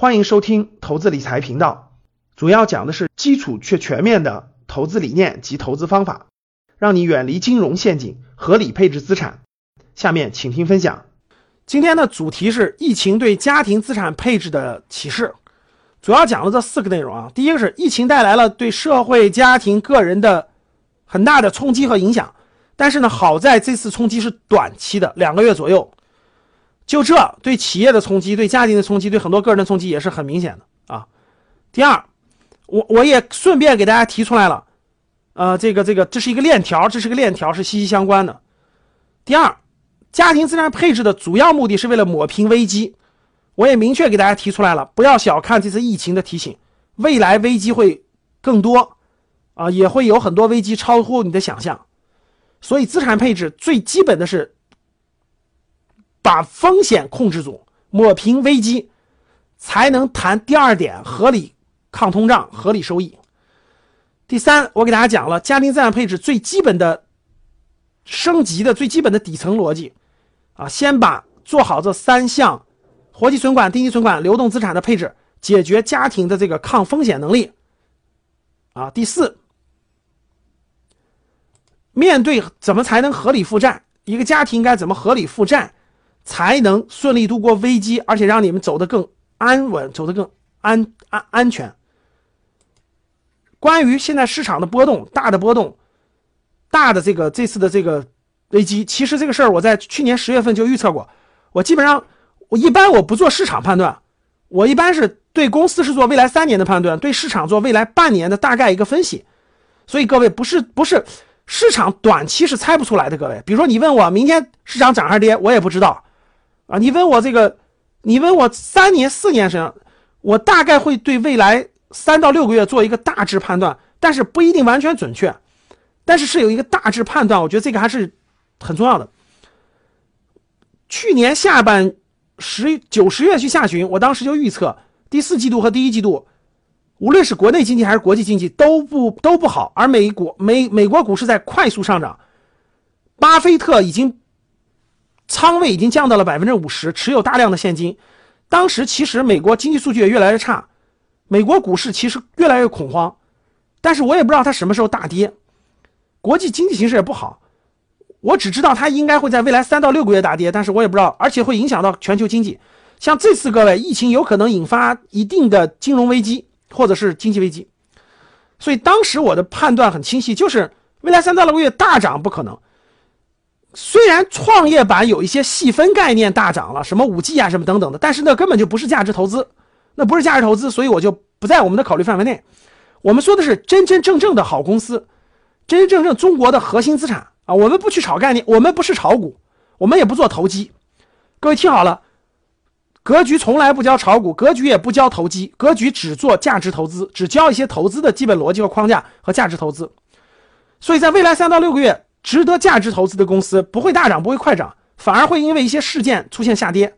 欢迎收听投资理财频道，主要讲的是基础却全面的投资理念及投资方法，让你远离金融陷阱，合理配置资产。下面请听分享。今天的主题是疫情对家庭资产配置的启示，主要讲了这四个内容啊。第一个是疫情带来了对社会、家庭、个人的很大的冲击和影响，但是呢，好在这次冲击是短期的，两个月左右。就这对企业的冲击、对家庭的冲击、对很多个人的冲击也是很明显的啊。第二，我我也顺便给大家提出来了，呃，这个这个这是一个链条，这是个链条，是息息相关的。第二，家庭资产配置的主要目的是为了抹平危机，我也明确给大家提出来了，不要小看这次疫情的提醒，未来危机会更多啊，也会有很多危机超乎你的想象，所以资产配置最基本的是。把风险控制住，抹平危机，才能谈第二点合理抗通胀、合理收益。第三，我给大家讲了家庭资产配置最基本的升级的最基本的底层逻辑啊，先把做好这三项活期存款、定期存款、流动资产的配置，解决家庭的这个抗风险能力啊。第四，面对怎么才能合理负债，一个家庭该怎么合理负债？才能顺利度过危机，而且让你们走得更安稳，走得更安安安全。关于现在市场的波动，大的波动，大的这个这次的这个危机，其实这个事儿我在去年十月份就预测过。我基本上，我一般我不做市场判断，我一般是对公司是做未来三年的判断，对市场做未来半年的大概一个分析。所以各位不是不是市场短期是猜不出来的，各位。比如说你问我明天市场涨还是跌，我也不知道。啊，你问我这个，你问我三年、四年时，我大概会对未来三到六个月做一个大致判断，但是不一定完全准确，但是是有一个大致判断，我觉得这个还是很重要的。去年下半十九十月去下旬，我当时就预测第四季度和第一季度，无论是国内经济还是国际经济都不都不好，而美国美美国股市在快速上涨，巴菲特已经。仓位已经降到了百分之五十，持有大量的现金。当时其实美国经济数据也越来越差，美国股市其实越来越恐慌。但是我也不知道它什么时候大跌，国际经济形势也不好。我只知道它应该会在未来三到六个月大跌，但是我也不知道，而且会影响到全球经济。像这次各位疫情有可能引发一定的金融危机或者是经济危机，所以当时我的判断很清晰，就是未来三到六个月大涨不可能。虽然创业板有一些细分概念大涨了，什么五 G 啊，什么等等的，但是那根本就不是价值投资，那不是价值投资，所以我就不在我们的考虑范围内。我们说的是真真正正的好公司，真真正正中国的核心资产啊。我们不去炒概念，我们不是炒股，我们也不做投机。各位听好了，格局从来不教炒股，格局也不教投机，格局只做价值投资，只教一些投资的基本逻辑和框架和价值投资。所以在未来三到六个月。值得价值投资的公司不会大涨，不会快涨，反而会因为一些事件出现下跌。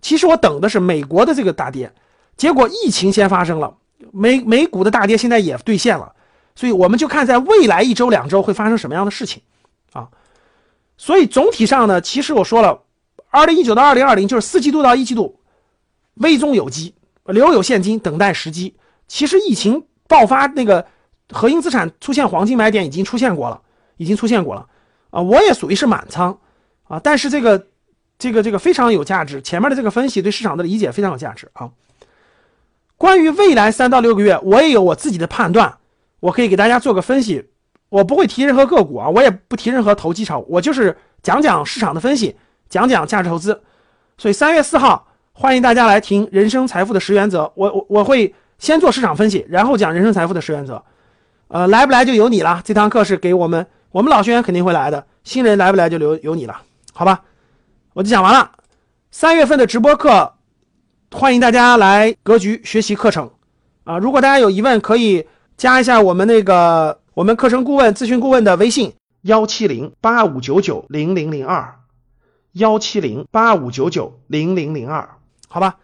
其实我等的是美国的这个大跌，结果疫情先发生了，美美股的大跌现在也兑现了，所以我们就看在未来一周两周会发生什么样的事情啊。所以总体上呢，其实我说了，二零一九到二零二零就是四季度到一季度，危中有机，留有现金等待时机。其实疫情爆发那个核心资产出现黄金买点已经出现过了。已经出现过了，啊，我也属于是满仓，啊，但是这个，这个，这个非常有价值。前面的这个分析对市场的理解非常有价值啊。关于未来三到六个月，我也有我自己的判断，我可以给大家做个分析。我不会提任何个股啊，我也不提任何投机炒，我就是讲讲市场的分析，讲讲价值投资。所以三月四号，欢迎大家来听人生财富的十原则。我我我会先做市场分析，然后讲人生财富的十原则。呃，来不来就由你了。这堂课是给我们。我们老学员肯定会来的，新人来不来就留由你了，好吧？我就讲完了。三月份的直播课，欢迎大家来格局学习课程啊！如果大家有疑问，可以加一下我们那个我们课程顾问、咨询顾问的微信：幺七零八五九九零零零二，幺七零八五九九零零零二，好吧？